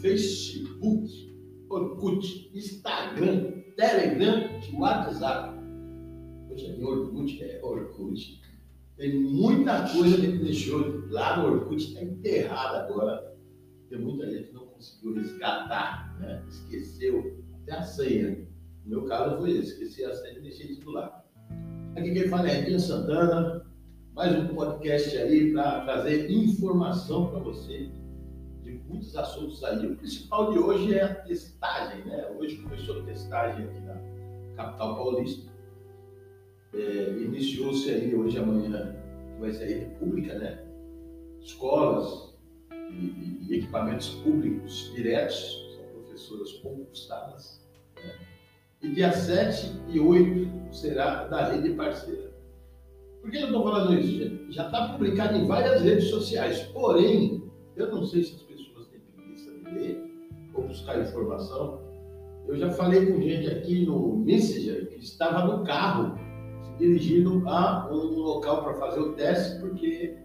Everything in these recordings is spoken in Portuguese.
Facebook, Orkut, Instagram, Telegram e WhatsApp. Poxa, em Orkut é Orkut. Tem muita coisa que ele deixou lá no Orkut, está enterrada agora. Tem muita gente que não conseguiu resgatar, né? esqueceu até a senha. No meu caso foi esse, esqueci a senha e deixei tudo lá. Aqui quem fala é Edinho Santana, mais um podcast aí para trazer informação para você de muitos assuntos aí. O principal de hoje é a testagem, né? Hoje começou a testagem aqui na capital paulista. É, Iniciou-se aí hoje amanhã, que vai ser a rede pública, né? Escolas e, e equipamentos públicos diretos, são professoras concursadas. Né? E dia 7 e 8 será da rede parceira. Por que eu estou falando isso, gente? Já está publicado em várias redes sociais, porém, eu não sei se as buscar informação. Eu já falei com gente aqui no Messenger que estava no carro se dirigindo a um local para fazer o teste, porque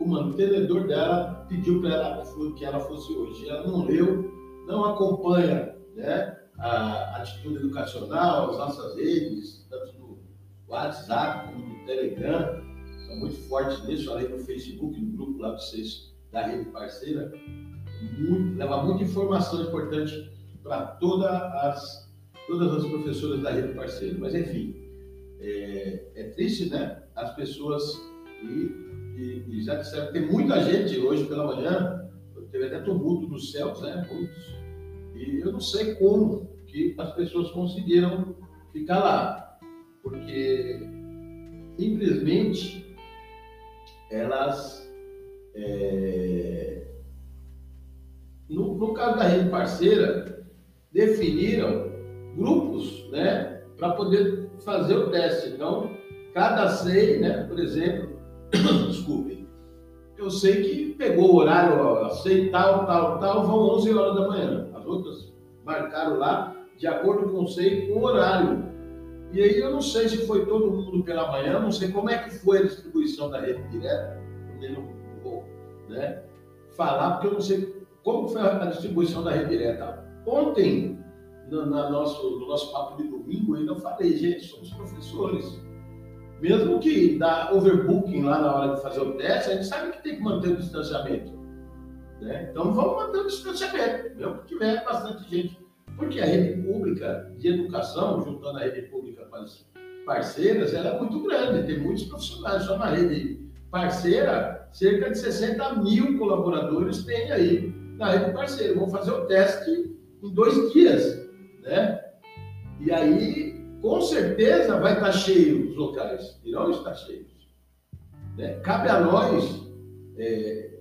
o mantenedor dela pediu para ela que ela fosse hoje. Ela não leu, não acompanha né, a atitude educacional, as nossas redes, tanto no WhatsApp como no Telegram, são muito fortes nisso, além do Facebook, no grupo lá de vocês da rede parceira, muito, leva muita informação importante para toda as, todas as professoras da rede parceira. Mas enfim, é, é triste, né? As pessoas e, e, e, já disseram que tem muita gente hoje pela manhã, teve até tumulto nos céus, né? Muitos. E eu não sei como que as pessoas conseguiram ficar lá, porque simplesmente elas é, no, no, caso da rede parceira, definiram grupos né, para poder fazer o teste. Então, cada SEI, né, por exemplo, desculpe, eu sei que pegou o horário, SEI tal, tal, tal, vão 11 horas da manhã. As outras marcaram lá de acordo com o SEI com o horário. E aí eu não sei se foi todo mundo pela manhã, não sei como é que foi a distribuição da rede direta, eu não vou né, falar, porque eu não sei como foi a distribuição da rede direta. Ontem, no, nosso, no nosso papo de domingo, ainda falei, gente, somos professores. Mesmo que dá overbooking lá na hora de fazer o teste, a gente sabe que tem que manter o distanciamento. Né? Então vamos manter o distanciamento, mesmo que tiver bastante gente. Porque a rede pública de educação, juntando a rede pública com as parceiras, ela é muito grande, tem muitos profissionais. Só na rede parceira, cerca de 60 mil colaboradores tem aí na rede parceira. Vamos fazer o teste em dois dias, né? E aí, com certeza, vai estar cheio os locais, irão estar cheios. Né? Cabe a nós é,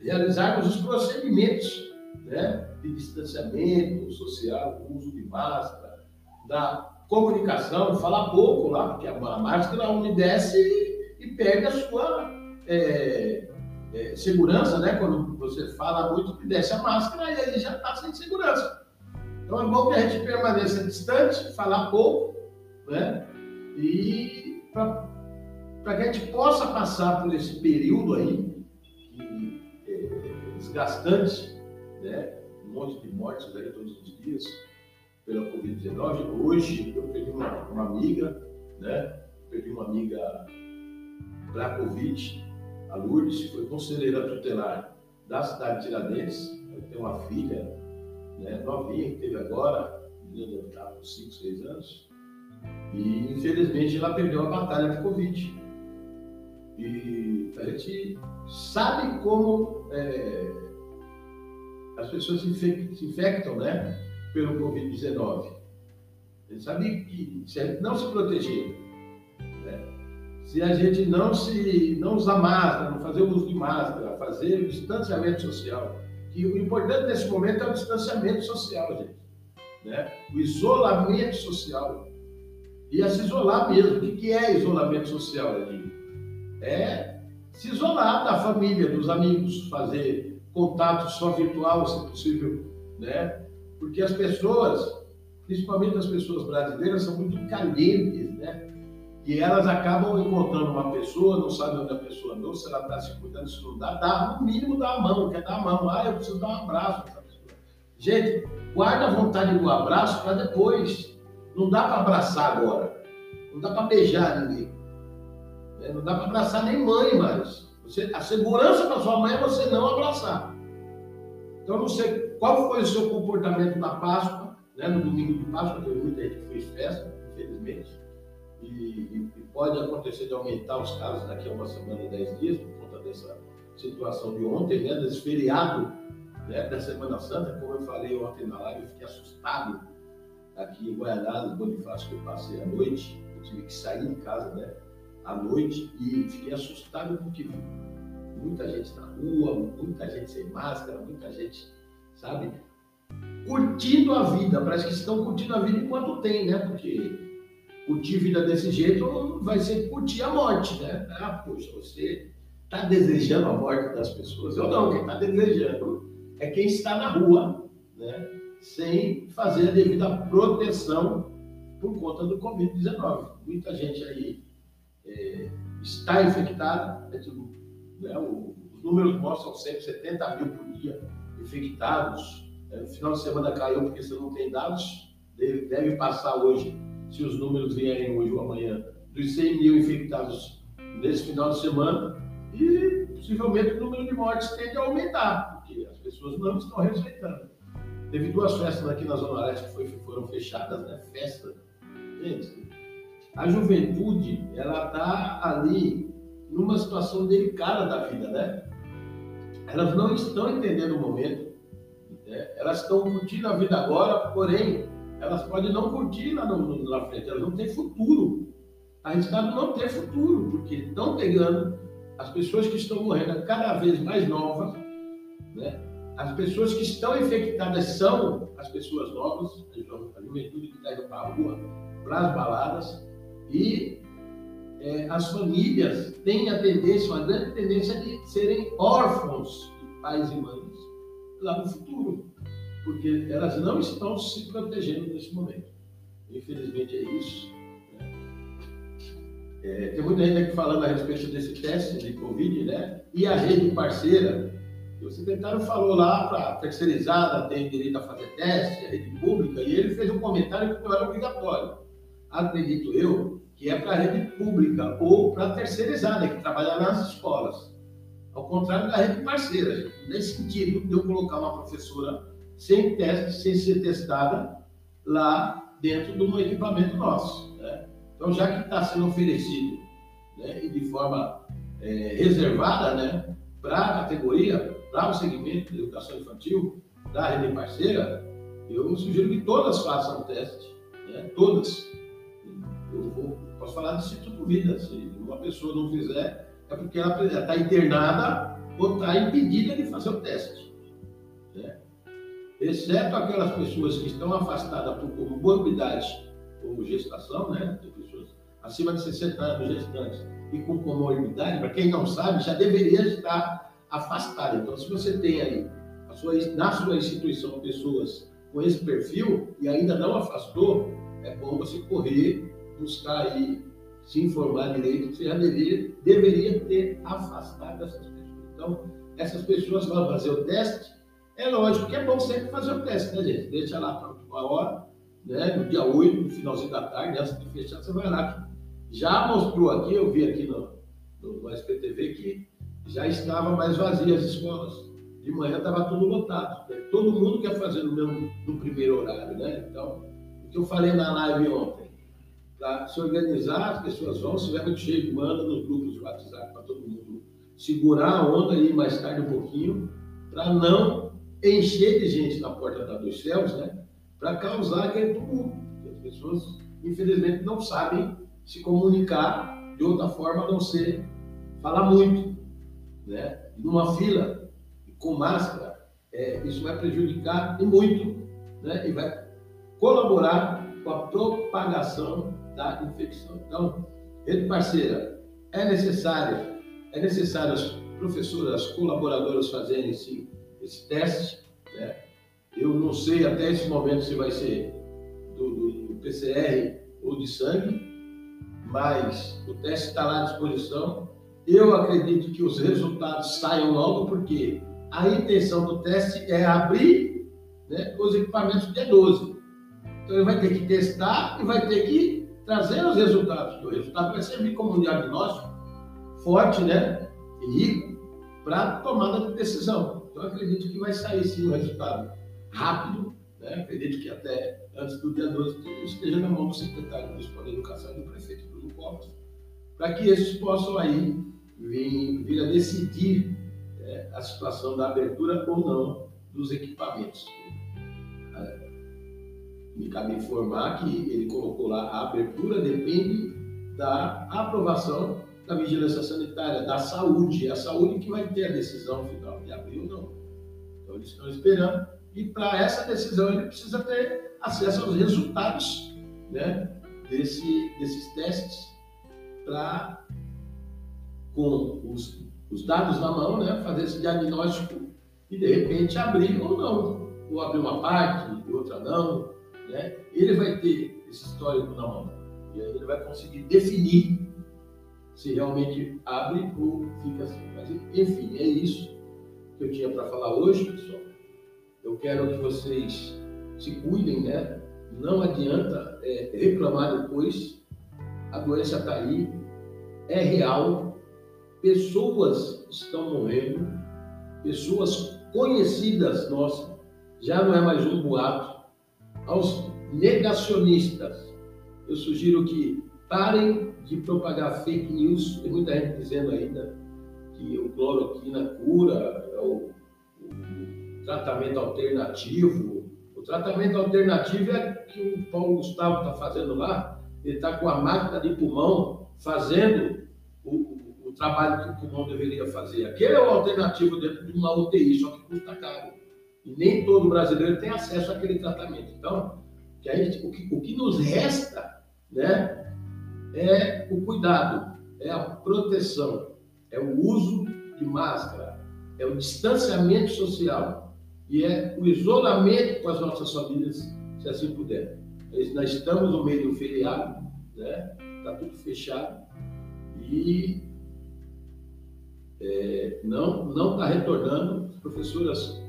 realizarmos os procedimentos né? de distanciamento social, uso de máscara, da comunicação, falar pouco lá, porque a máscara umedece e perde a sua é, é, segurança, né? Quando você fala muito, que desce a máscara e aí já está sem segurança. Então é bom que a gente permaneça distante, falar pouco, né? E para que a gente possa passar por esse período aí, que, é, desgastante, né? Um monte de mortes aí todos os dias pela Covid-19. Hoje eu perdi uma, uma amiga, né? Perdi uma amiga para a Covid a Lourdes foi conselheira tutelar da cidade de Tiradentes. Ela tem uma filha né, novinha que teve agora, deve estar com 5, 6 anos. E infelizmente ela perdeu a batalha de Covid. E a gente sabe como é, as pessoas se infectam né, pelo Covid-19. A gente sabe que se a gente não se proteger, se a gente não se não usar máscara, não fazer uso de máscara, fazer o distanciamento social, que o importante nesse momento é o distanciamento social, gente, né? O isolamento social. E a se isolar mesmo. O que é isolamento social, Edinho? É se isolar da família, dos amigos, fazer contato só virtual, se possível, né? Porque as pessoas, principalmente as pessoas brasileiras, são muito calientes, né? E elas acabam encontrando uma pessoa, não sabem onde a pessoa andou, se ela está se cuidando, se não dá, dá, no mínimo dá a mão, quer dar a mão. Ah, eu preciso dar um abraço para pessoa. Gente, guarda a vontade do abraço para depois. Não dá para abraçar agora. Não dá para beijar ninguém. Né? Não dá para abraçar nem mãe mais. Você, a segurança para sua mãe é você não abraçar. Então, não sei qual foi o seu comportamento na Páscoa, né? no domingo de Páscoa, teve muita gente que fez festa, infelizmente. E, e, pode acontecer de aumentar os casos daqui a uma semana, dez dias, por conta dessa situação de ontem, né? desse feriado né? da Semana Santa. Como eu falei ontem na live, eu fiquei assustado aqui em Guaianazes, Bonifácio, que eu passei a noite. Eu tive que sair de casa, né? à noite e fiquei assustado porque vi muita gente na rua, muita gente sem máscara, muita gente, sabe, curtindo a vida. Parece que estão curtindo a vida enquanto tem, né? Porque curtir vida desse jeito vai ser curtir a morte, né? Ah, poxa, você está desejando a morte das pessoas. Eu não, quem está desejando é quem está na rua, né? Sem fazer a devida proteção por conta do Covid-19. Muita gente aí é, está infectada, né, né, os números mostram 170 mil por dia infectados. No final de semana caiu porque você não tem dados, deve, deve passar hoje, se os números vierem hoje ou amanhã, dos 100 mil infectados nesse final de semana e possivelmente o número de mortes tende a aumentar, porque as pessoas não estão respeitando. Teve duas festas aqui na Zona Leste que foi, foram fechadas, né? Festa. Gente, a juventude, ela está ali numa situação delicada da vida, né? Elas não estão entendendo o momento, né? elas estão curtindo a vida agora, porém, elas podem não curtir lá no, na frente, elas não têm futuro. Arriscado não ter futuro, porque estão pegando as pessoas que estão morrendo cada vez mais novas, né? As pessoas que estão infectadas são as pessoas novas, a juventude que está indo para a rua, para as baladas, e é, as famílias têm a tendência, uma grande tendência de serem órfãos de pais e mães lá no futuro, porque elas não estão se protegendo nesse momento. Infelizmente é isso. Né? É, tem muita gente aqui falando a respeito desse teste de Covid, né? E a rede parceira, o secretário falou lá para a terceirizada tem direito a fazer teste, a rede pública, e ele fez um comentário que não era obrigatório acredito eu, que é para a rede pública ou para a terceirizada, que trabalha nas escolas. Ao contrário da rede parceira. Nesse sentido, de eu colocar uma professora sem teste, sem ser testada, lá dentro de um equipamento nosso. Né? Então, já que está sendo oferecido né, e de forma é, reservada né, para a categoria, para o segmento de educação infantil da rede parceira, eu sugiro que todas façam o teste, né, todas eu vou, posso falar de Instituto Vida. Se uma pessoa não fizer, é porque ela está internada ou está impedida de fazer o teste. Né? Exceto aquelas pessoas que estão afastadas por comorbidade ou gestação, né? Tem pessoas acima de 60 anos gestantes e com comorbidade, para quem não sabe, já deveria estar afastado. Então, se você tem aí sua, na sua instituição pessoas com esse perfil e ainda não afastou, é bom você correr buscar aí se informar direito, você já deveria, deveria ter afastado essas pessoas. Então, essas pessoas vão fazer o teste. É lógico que é bom sempre fazer o teste, né, gente? Deixa lá para uma hora, né? No dia 8, no finalzinho da tarde, antes de fechar, você vai lá. Já mostrou aqui, eu vi aqui no, no, no SPTV que já estava mais vazia as escolas. De manhã estava tudo lotado. Né? Todo mundo quer fazer no, mesmo, no primeiro horário, né? Então, o que eu falei na live ontem, para se organizar, as pessoas vão, se tiver muito cheio, manda nos grupos de WhatsApp para todo mundo segurar a onda aí mais tarde um pouquinho, para não encher de gente na porta da dos céus, né? Para causar aquele tumulto. As pessoas, infelizmente, não sabem se comunicar de outra forma a não ser falar muito, né? Numa fila, com máscara, é, isso vai prejudicar e muito, né? E vai colaborar com a propagação da infecção. Então, rede parceira, é necessário, é necessário as professoras, as colaboradoras fazerem esse, esse teste. Né? Eu não sei até esse momento se vai ser do, do, do PCR ou de sangue, mas o teste está lá à disposição. Eu acredito que os resultados saiam logo, porque a intenção do teste é abrir né, os equipamentos dia 12. Então ele vai ter que testar e vai ter que trazer os resultados. O resultado vai servir como um diagnóstico forte, né, e rico para tomada de decisão. Então acredito que vai sair sim um resultado rápido, né? acredito que até antes do dia 12 esteja na mão do secretário municipal de educação e do prefeito Bruno Covas, para que esses possam aí vir, vir a decidir é, a situação da abertura ou não dos equipamentos. É, me cabe informar que ele colocou lá a abertura depende da aprovação da vigilância sanitária, da saúde. É a saúde que vai ter a decisão final de abrir ou não. Então eles estão esperando. E para essa decisão ele precisa ter acesso aos resultados né, desse, desses testes para, com os, os dados na mão, né, fazer esse diagnóstico e de repente abrir ou não. Ou abrir uma parte e outra não. Né? Ele vai ter esse histórico na mão. E aí ele vai conseguir definir se realmente abre ou fica assim. Mas, enfim, é isso que eu tinha para falar hoje, pessoal. Eu quero que vocês se cuidem, né? Não adianta é, reclamar depois. A doença está aí, é real, pessoas estão morrendo, pessoas conhecidas nossas, já não é mais um boato. Aos negacionistas, eu sugiro que parem de propagar fake news. Tem muita gente dizendo ainda que o cloroquina cura, é o, o tratamento alternativo. O tratamento alternativo é que o Paulo Gustavo está fazendo lá. Ele está com a máquina de pulmão fazendo o, o, trabalho que o pulmão deveria fazer. Aquele é o alternativo dentro de uma UTI, só que custa caro. E nem todo brasileiro tem acesso àquele tratamento. Então, que a gente, o, que, o que nos resta né, é o cuidado, é a proteção, é o uso de máscara, é o distanciamento social e é o isolamento com as nossas famílias, se assim puder. Nós estamos no meio do feriado, né? Está tudo fechado e é, não não está retornando. As professoras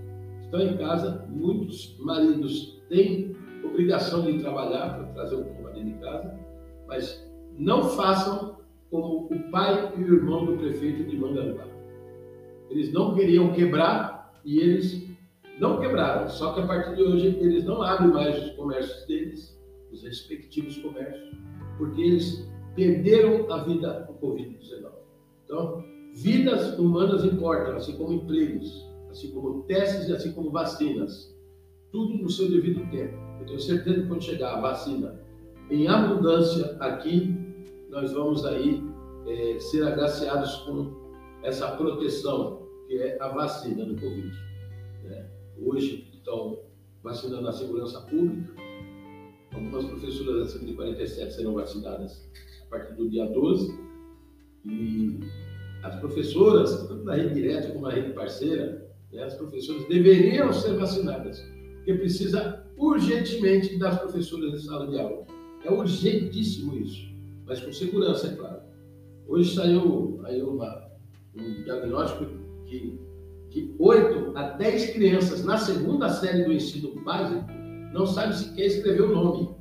estão em casa, muitos maridos têm obrigação de trabalhar para trazer o pão dentro de casa, mas não façam como o pai e o irmão do prefeito de Mangaruá. Eles não queriam quebrar e eles não quebraram. Só que a partir de hoje eles não abrem mais os comércios deles, os respectivos comércios, porque eles perderam a vida com Covid-19. Então, vidas humanas importam, assim como empregos, assim como testes e assim como vacinas. Tudo no seu devido tempo. Eu tenho certeza que quando chegar a vacina em abundância aqui, nós vamos aí é, ser agraciados com essa proteção que é a vacina do Covid. Né? Hoje estão vacinando a segurança pública, algumas professoras acima de 47 serão vacinadas a partir do dia 12, e as professoras, tanto na rede direta como na rede parceira, né, as professoras deveriam ser vacinadas, porque precisa urgentemente das professoras em sala de aula. É urgentíssimo isso mas com segurança, é claro. Hoje saiu aí uma, um diagnóstico que, que 8 a 10 crianças na segunda série do ensino básico não sabem sequer escrever o nome.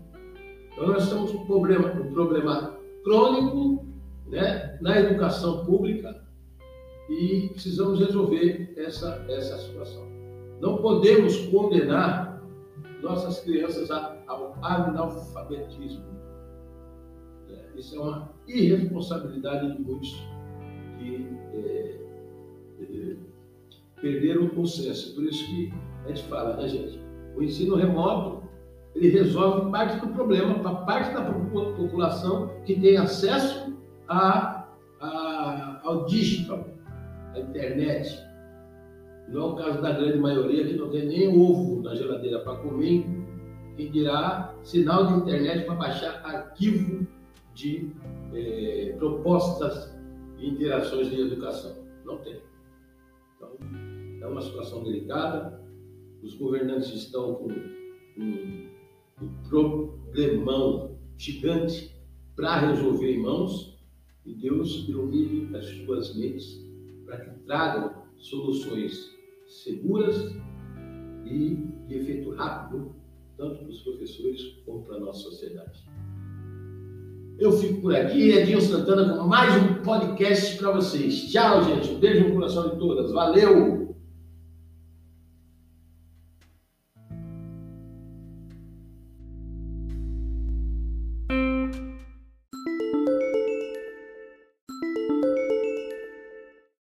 Então nós temos um problema, um problema crônico né, na educação pública e precisamos resolver essa, essa situação. Não podemos condenar nossas crianças ao analfabetismo. Isso é uma irresponsabilidade de muitos que é, é, perderam o senso. Por isso que a gente fala, né, gente? O ensino remoto ele resolve parte do problema para parte da população que tem acesso a, a, ao digital, à internet. Não é o caso da grande maioria que não tem nem ovo na geladeira para comer, quem dirá sinal de internet para baixar arquivo de é, propostas e interações de educação. Não tem. Então, é uma situação delicada. Os governantes estão com um, um problemão gigante para resolver em mãos e Deus ilumine as suas mentes para que tragam soluções seguras, e de efeito rápido, tanto para os professores como para a nossa sociedade. Eu fico por aqui, Edilson Santana, com mais um podcast para vocês. Tchau, gente. Um beijo no coração de todas. Valeu!